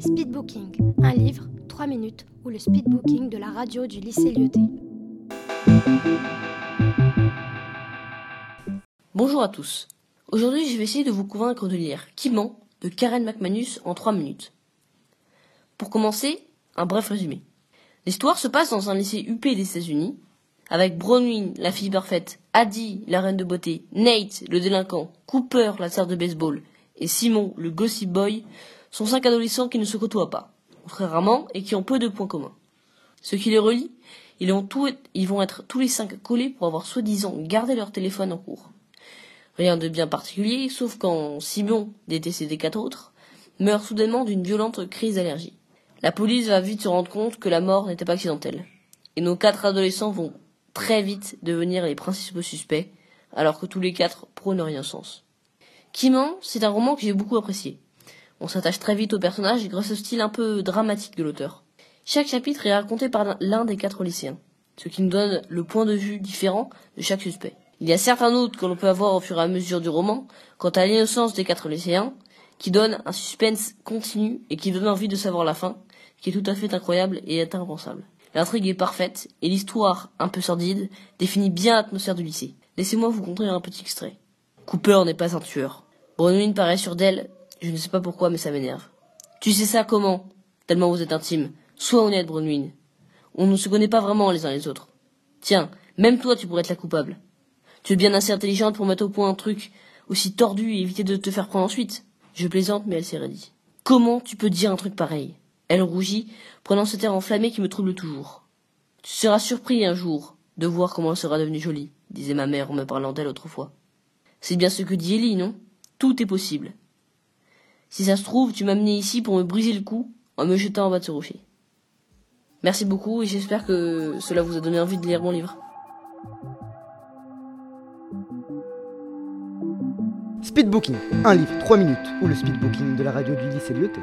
Speedbooking, un livre, 3 minutes, ou le speedbooking de la radio du lycée Lyoté. Bonjour à tous. Aujourd'hui, je vais essayer de vous convaincre de lire Qui ment de Karen McManus en 3 minutes. Pour commencer, un bref résumé. L'histoire se passe dans un lycée UP des États-Unis, avec Bronwyn, la fille parfaite, Addie, la reine de beauté, Nate, le délinquant, Cooper, la sœur de baseball, et Simon, le gossip boy, sont cinq adolescents qui ne se côtoient pas, très rarement, et qui ont peu de points communs. Ce qui les relie, ils vont, être tous les cinq collés pour avoir soi-disant gardé leur téléphone en cours. Rien de bien particulier, sauf quand Simon, détesté des quatre autres, meurt soudainement d'une violente crise d'allergie. La police va vite se rendre compte que la mort n'était pas accidentelle. Et nos quatre adolescents vont très vite devenir les principaux suspects, alors que tous les quatre prônent rien sens. Kiman, c'est un roman que j'ai beaucoup apprécié. On s'attache très vite au personnage grâce au style un peu dramatique de l'auteur. Chaque chapitre est raconté par l'un des quatre lycéens, ce qui nous donne le point de vue différent de chaque suspect. Il y a certains autres que l'on peut avoir au fur et à mesure du roman, quant à l'innocence des quatre lycéens, qui donne un suspense continu et qui donne envie de savoir la fin, qui est tout à fait incroyable et impensable. L'intrigue est parfaite et l'histoire, un peu sordide, définit bien l'atmosphère du lycée. Laissez-moi vous conter un petit extrait. Cooper n'est pas un tueur. Bronwyn paraît sur d'elle je ne sais pas pourquoi, mais ça m'énerve. Tu sais ça comment? Tellement vous êtes intime. Sois honnête, Bronwyn. On ne se connaît pas vraiment les uns les autres. Tiens, même toi, tu pourrais être la coupable. Tu es bien assez intelligente pour mettre au point un truc aussi tordu et éviter de te faire prendre ensuite. Je plaisante, mais elle s'est raidie. Comment tu peux dire un truc pareil? Elle rougit, prenant cet air enflammé qui me trouble toujours. Tu seras surpris un jour de voir comment elle sera devenue jolie, disait ma mère en me parlant d'elle autrefois. C'est bien ce que dit Ellie, non? Tout est possible. Si ça se trouve, tu m'as amené ici pour me briser le cou en me jetant en bas de ce rocher. Merci beaucoup et j'espère que cela vous a donné envie de lire mon livre. Speedbooking, un livre, 3 minutes, ou le speedbooking de la radio du lycée Lyoté.